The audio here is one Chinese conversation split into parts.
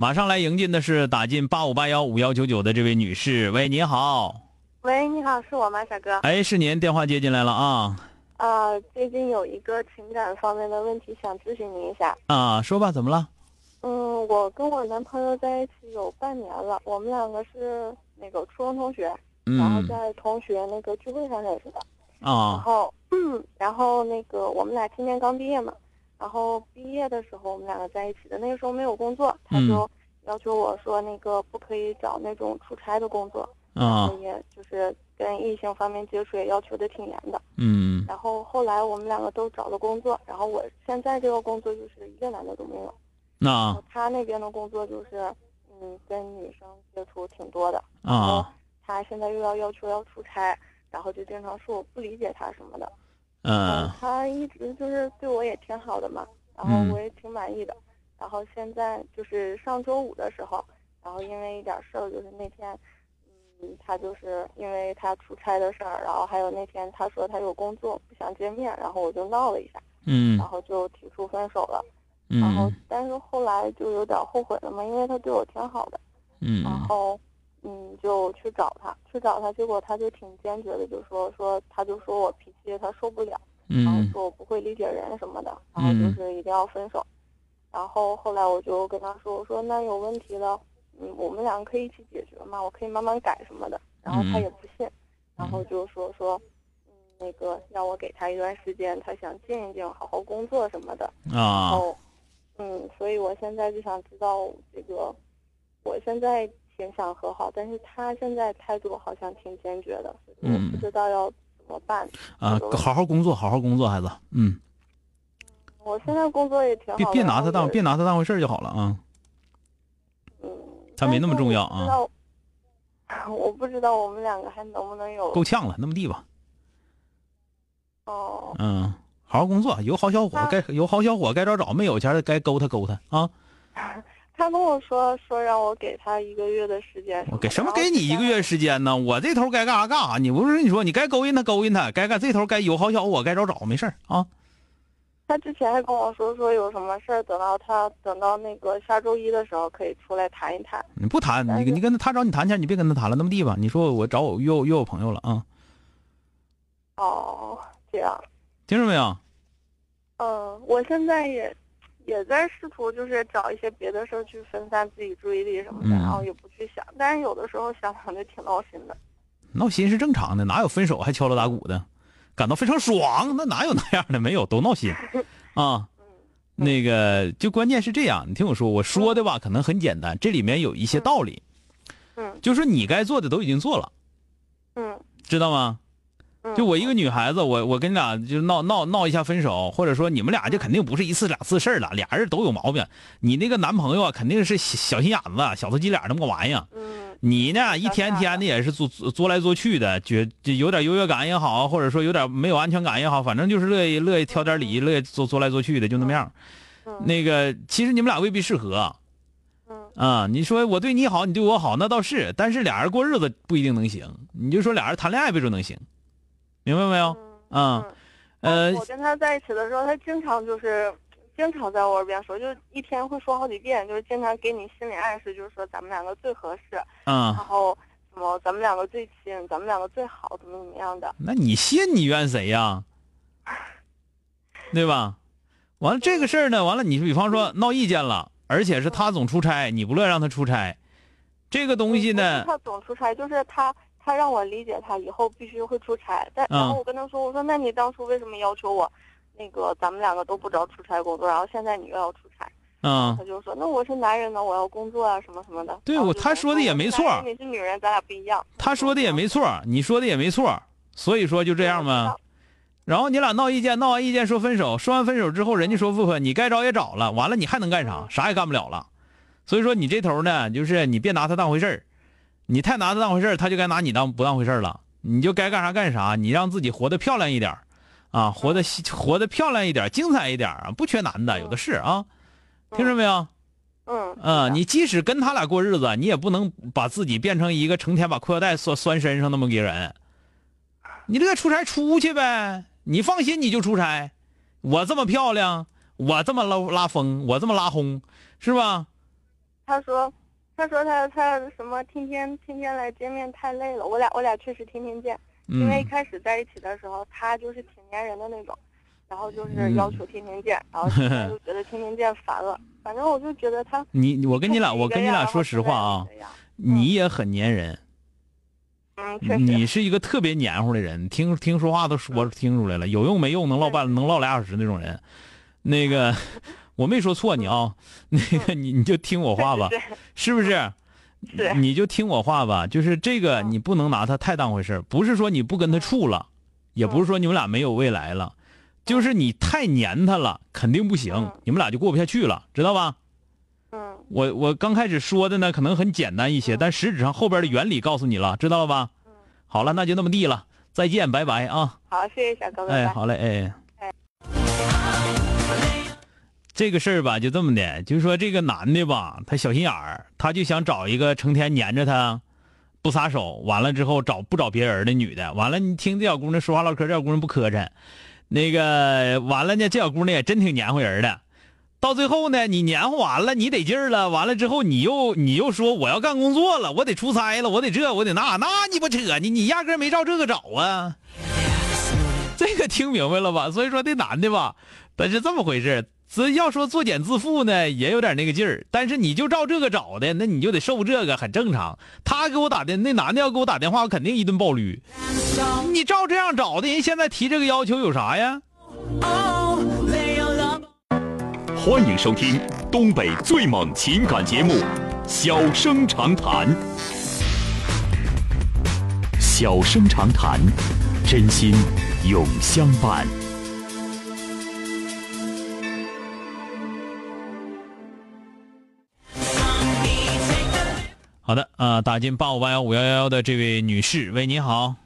马上来迎进的是打进八五八幺五幺九九的这位女士，喂，你好。喂，你好，是我吗，小哥？哎，是您，电话接进来了啊。啊，最近有一个情感方面的问题想咨询您一下。啊，说吧，怎么了？嗯，我跟我男朋友在一起有半年了，我们两个是那个初中同学，然后在同学那个聚会上认识的。啊。然后，然后那个我们俩今年刚毕业嘛。然后毕业的时候，我们两个在一起的。那个时候没有工作，他就要求我说，那个不可以找那种出差的工作，啊，也就是跟异性方面接触也要求的挺严的。嗯。然后后来我们两个都找了工作，然后我现在这个工作就是一个男的都没有。那。他那边的工作就是，嗯，跟女生接触挺多的。啊。他现在又要要求要出差，然后就经常说我不理解他什么的。嗯，他一直就是对我也挺好的嘛，然后我也挺满意的。然后现在就是上周五的时候，然后因为一点事儿，就是那天，嗯，他就是因为他出差的事儿，然后还有那天他说他有工作不想见面，然后我就闹了一下，嗯，然后就提出分手了。然后但是后来就有点后悔了嘛，因为他对我挺好的，嗯，然后。嗯，就去找他，去找他，结果他就挺坚决的，就说说，他就说我脾气他受不了，然后说我不会理解人什么的，然后就是一定要分手。然后后来我就跟他说，我说那有问题了，嗯，我们两个可以一起解决嘛，我可以慢慢改什么的。然后他也不信，然后就说说，嗯，那个让我给他一段时间，他想静一静，好好工作什么的。啊。然后，嗯，所以我现在就想知道这个，我现在。挺想和好，但是他现在态度好像挺坚决的，我不知道要怎么办。啊，好好工作，好好工作，孩子，嗯。我现在工作也挺好。别别拿他当别拿他当回事就好了啊。嗯。他没那么重要啊。我不知道我们两个还能不能有。够呛了，那么地吧。哦。嗯，好好工作，有好小伙该有好小伙该找找，没有钱的该勾他勾他啊。他跟我说说让我给他一个月的时间。我给什么给你一个月时间呢？我这头该干啥干啥。你不是你说你该勾引他勾引他，该干这头该有好小伙该找找，没事啊。他之前还跟我说说有什么事儿，等到他等到那个下周一的时候可以出来谈一谈。你不谈，你你跟他他找你谈去，你别跟他谈了，那么地吧。你说我找我约我约我朋友了啊。哦，这样。听着没有？嗯，我现在也。也在试图就是找一些别的事儿去分散自己注意力什么的，然后也不去想。但是有的时候想想就挺闹心的。闹心是正常的，哪有分手还敲锣打鼓的，感到非常爽？那哪有那样的？没有，都闹心 啊。那个就关键是这样，你听我说，我说的吧可能很简单，这里面有一些道理。嗯。就是你该做的都已经做了。嗯。知道吗？就我一个女孩子，我我跟你俩就闹闹闹一下分手，或者说你们俩就肯定不是一次两次事儿了，俩人都有毛病。你那个男朋友啊，肯定是小心眼子、小头鸡脸那么个玩意儿。嗯。你呢，一天天的也是作作来作去的，觉有点优越感也好，或者说有点没有安全感也好，反正就是乐意乐意挑点理，乐意作作来作去的，就那么样。那个其实你们俩未必适合。嗯。啊，你说我对你好，你对我好，那倒是，但是俩人过日子不一定能行。你就说俩人谈恋爱，别说能行。明白没有？嗯，呃，我跟他在一起的时候，他经常就是经常在我耳边说，就一天会说好几遍，就是经常给你心理暗示，就是说咱们两个最合适，嗯，然后什么咱们两个最亲，咱们两个最好，怎么怎么样的。那你信你怨谁呀？对吧？完了这个事儿呢，完了你比方说闹意见了，而且是他总出差，你不乐意让他出差，这个东西呢？他总出差，就是他他让我理解他以后必须会出差，但然后我跟他说，我说那你当初为什么要求我，那个咱们两个都不找出差工作，然后现在你又要出差？嗯，他就说那我是男人呢，我要工作啊，什么什么的。对，我他说的也没错。你是女人，咱俩不一样。他说的也没错，你说的也没错，所以说就这样吗？然后你俩闹意见，闹完意见说分手，说完分手之后，人家说复合，你该找也找了，完了你还能干啥？啥也干不了了。所以说你这头呢，就是你别拿他当回事儿，你太拿他当回事儿，他就该拿你当不当回事儿了。你就该干啥干啥，你让自己活得漂亮一点啊，活得活得漂亮一点，精彩一点啊，不缺男的，有的是啊，听着没有？嗯嗯，你即使跟他俩过日子，你也不能把自己变成一个成天把裤腰带拴拴身上那么个人。你这个出差出去呗。你放心，你就出差。我这么漂亮，我这么拉拉风，我这么拉轰，是吧？他说，他说他他什么天天天天来见面太累了。我俩我俩确实天天见，因为一开始在一起的时候，他就是挺粘人的那种，然后就是要求天天见，然后现在就觉得天天见烦了。反正我就觉得他，你我跟你俩我跟你俩说实话啊，你也很粘人。嗯你是一个特别黏糊的人，听听说话都说听出来了，有用没用能唠半能唠俩小时那种人。那个 我没说错你啊，那个你你就听我话吧，是不是？是。你就听我话吧，就是这个你不能拿他太当回事不是说你不跟他处了，也不是说你们俩没有未来了，就是你太黏他了，肯定不行，你们俩就过不下去了，知道吧？嗯，我我刚开始说的呢，可能很简单一些，但实质上后边的原理告诉你了，知道了吧？嗯，好了，那就那么地了，再见，拜拜啊！好，谢谢小哥哥。哎，好嘞，哎。这个事儿吧，就这么的，就是说这个男的吧，他小心眼儿，他就想找一个成天黏着他，不撒手，完了之后找不找别人的女的，完了你听这小姑娘说话唠嗑，这小姑娘不磕碜，那个完了呢，这小姑娘也真挺黏糊人的。到最后呢，你黏糊完了，你得劲儿了。完了之后，你又你又说我要干工作了，我得出差了，我得这我得那，那你不扯你你压根没照这个找啊。这个听明白了吧？所以说这男的吧，他是这么回事只要说作茧自缚呢，也有点那个劲儿。但是你就照这个找的，那你就得受这个，很正常。他给我打的那男的要给我打电话，我肯定一顿暴驴。你照这样找的人，现在提这个要求有啥呀？欢迎收听东北最猛情感节目《小生长谈》。小生长谈，真心永相伴。好的啊，打进八五八幺五幺幺幺的这位女士，喂，你好。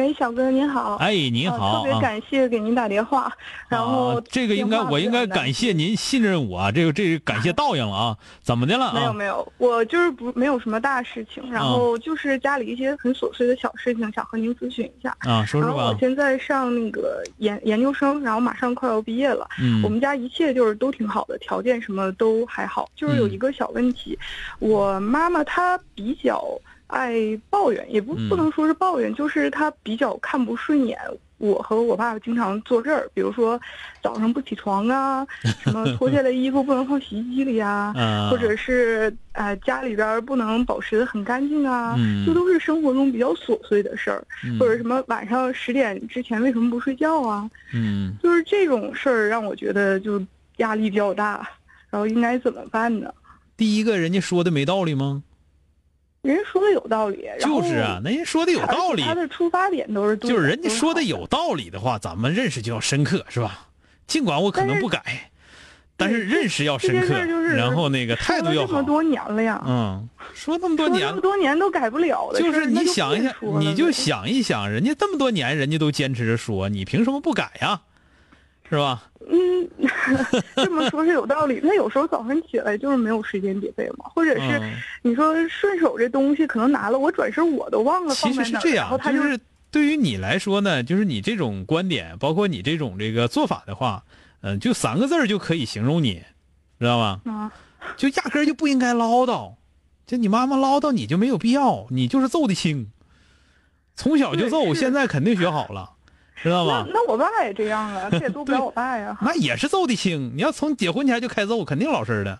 喂，小哥您好。哎，您好，特别感谢给您打电话。然后这个应该我应该感谢您信任我，这个这个感谢 倒应了啊？怎么的了？没有没有，我就是不没有什么大事情，然后就是家里一些很琐碎的小事情，想和您咨询一下啊。说说吧。我现在上那个研研究生，然后马上快要毕业了。嗯。我们家一切就是都挺好的，条件什么都还好，就是有一个小问题，我妈妈她比较。爱抱怨也不不能说是抱怨，就是他比较看不顺眼我和我爸爸经常坐这儿，比如说早上不起床啊，什么脱下来衣服不能放洗衣机里啊，或者是呃家里边不能保持的很干净啊，这都是生活中比较琐碎的事儿，或者什么晚上十点之前为什么不睡觉啊？嗯，就是这种事儿让我觉得就压力比较大，然后应该怎么办呢？第一个人家说的没道理吗？人说的有道理，就是啊，那人说的有道理，他的出发点都是对。就是人家说的有道理的话，咱们认识就要深刻，是吧？尽管我可能不改，但是认识要深刻，然后那个态度要好。这么多年了呀，嗯，说那么多年，那么多年都改不了的就是你想一想，你就想一想，人家这么多年，人家都坚持着说，你凭什么不改呀？是吧？嗯，这么说是有道理。那有时候早上起来就是没有时间叠被嘛，或者是你说顺手这东西可能拿了，我转身我都忘了其实是这样，就是对于你来说呢，就是你这种观点，包括你这种这个做法的话，嗯，就三个字就可以形容你，知道吗？啊，就压根就不应该唠叨，就你妈妈唠叨你就没有必要，你就是揍的轻，从小就揍，现在肯定学好了。知道吗？那我爸也这样啊，这也揍不了我爸呀。那也是揍的轻。你要从结婚前就开揍，肯定老实的。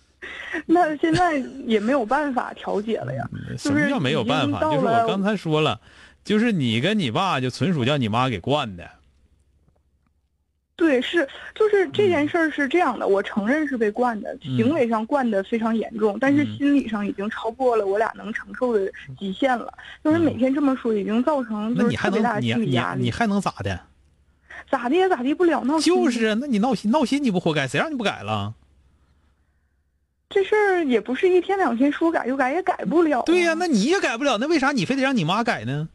那现在也没有办法调解了呀。什么叫没有办法？就是我刚才说了，就是你跟你爸就纯属叫你妈给惯的。对，是就是这件事儿是这样的，我承认是被惯的，行为上惯的非常严重，但是心理上已经超过了我俩能承受的极限了。就是每天这么说，已经造成就是特别大的心理压力。你还能咋的？咋的也咋地不了，闹心。就是啊，那你闹心闹心，你不活该？谁让你不改了？这事儿也不是一天两天说改就改，也改不了。对呀，那你也改不了，那为啥你非得让你妈改呢？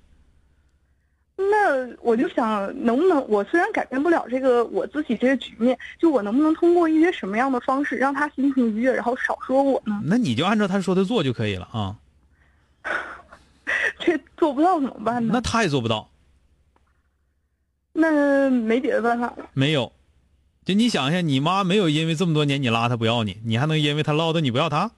那我就想，能不能我虽然改变不了这个我自己这个局面，就我能不能通过一些什么样的方式让他心情愉悦，然后少说我呢？那你就按照他说的做就可以了啊。这做不到怎么办呢？那他也做不到。那没别的办法了。没有，就你想一下，你妈没有因为这么多年你拉她不要你，你还能因为她唠叨你不要她？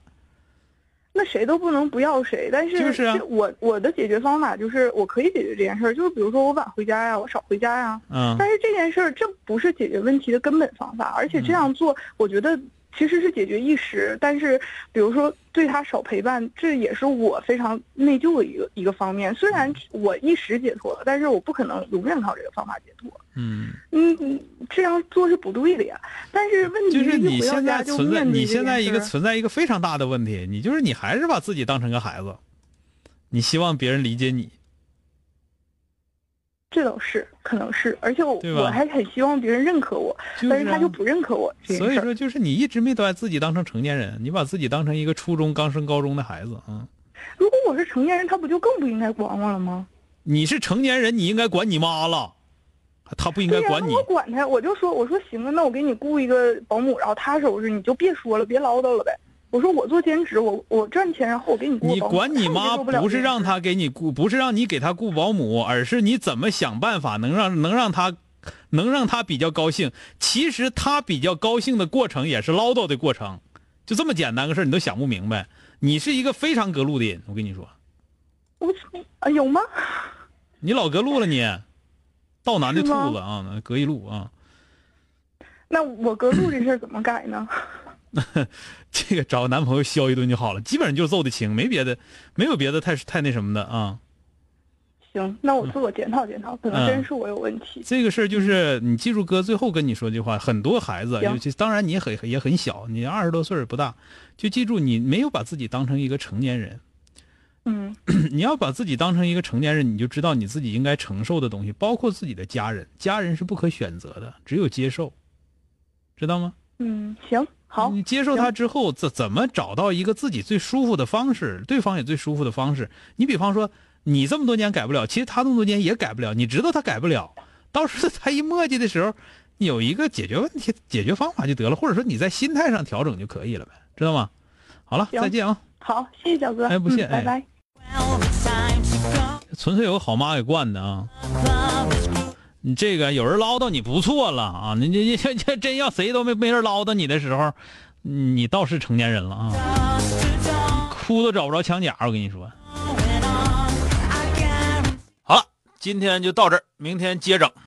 那谁都不能不要谁，但是就是我我的解决方法就是我可以解决这件事儿，就是比如说我晚回家呀，我少回家呀。嗯。但是这件事儿这不是解决问题的根本方法，而且这样做，我觉得。其实是解决一时，但是比如说对他少陪伴，这也是我非常内疚的一个一个方面。虽然我一时解脱了，但是我不可能永远靠这个方法解脱。嗯嗯，这样做是不对的呀。但是问题是你现在存在，你现在一个存在一个非常大的问题，你就是你还是把自己当成个孩子，你希望别人理解你。这倒是，可能是，而且我我还很希望别人认可我，但是他就不认可我。所以说，就是你一直没把自己当成成年人，你把自己当成一个初中刚升高中的孩子啊。如果我是成年人，他不就更不应该管我了吗？你是成年人，你应该管你妈了，他不应该管你。我管他，我就说，我说行啊，那我给你雇一个保姆，然后他收拾，你就别说了，别唠叨了呗。我说我做兼职，我我赚钱，然后我给你雇。你管你 妈不是让他给你雇，不是让你给他雇保姆，而是你怎么想办法能让能让他，能让他比较高兴。其实他比较高兴的过程也是唠叨的过程，就这么简单个事你都想不明白。你是一个非常隔路的人，我跟你说。我啊有吗？你老隔路了你，道南的兔子啊，隔一路啊。那我隔路这事怎么改呢？这个找个男朋友削一顿就好了，基本上就揍的轻，没别的，没有别的太太那什么的啊。行，那我自我检讨检讨，可能真是我有问题。这个事儿就是你记住，哥最后跟你说句话，很多孩子，尤其当然你也很也很小，你二十多岁不大，就记住你没有把自己当成一个成年人。嗯，你要把自己当成一个成年人，你就知道你自己应该承受的东西，包括自己的家人，家人是不可选择的，只有接受，知道吗？嗯，行。好，你接受他之后，怎怎么找到一个自己最舒服的方式，对方也最舒服的方式？你比方说，你这么多年改不了，其实他这么多年也改不了，你知道他改不了，到时候他一磨叽的时候，有一个解决问题解决方法就得了，或者说你在心态上调整就可以了呗，知道吗？好了，再见啊！好，谢谢小哥。哎，不谢，拜拜。纯粹有个好妈给惯的啊。你这个有人唠叨你不错了啊！你你你这真要谁都没没人唠叨你的时候，你倒是成年人了啊！哭都找不着墙角，我跟你说。好了，今天就到这儿，明天接整。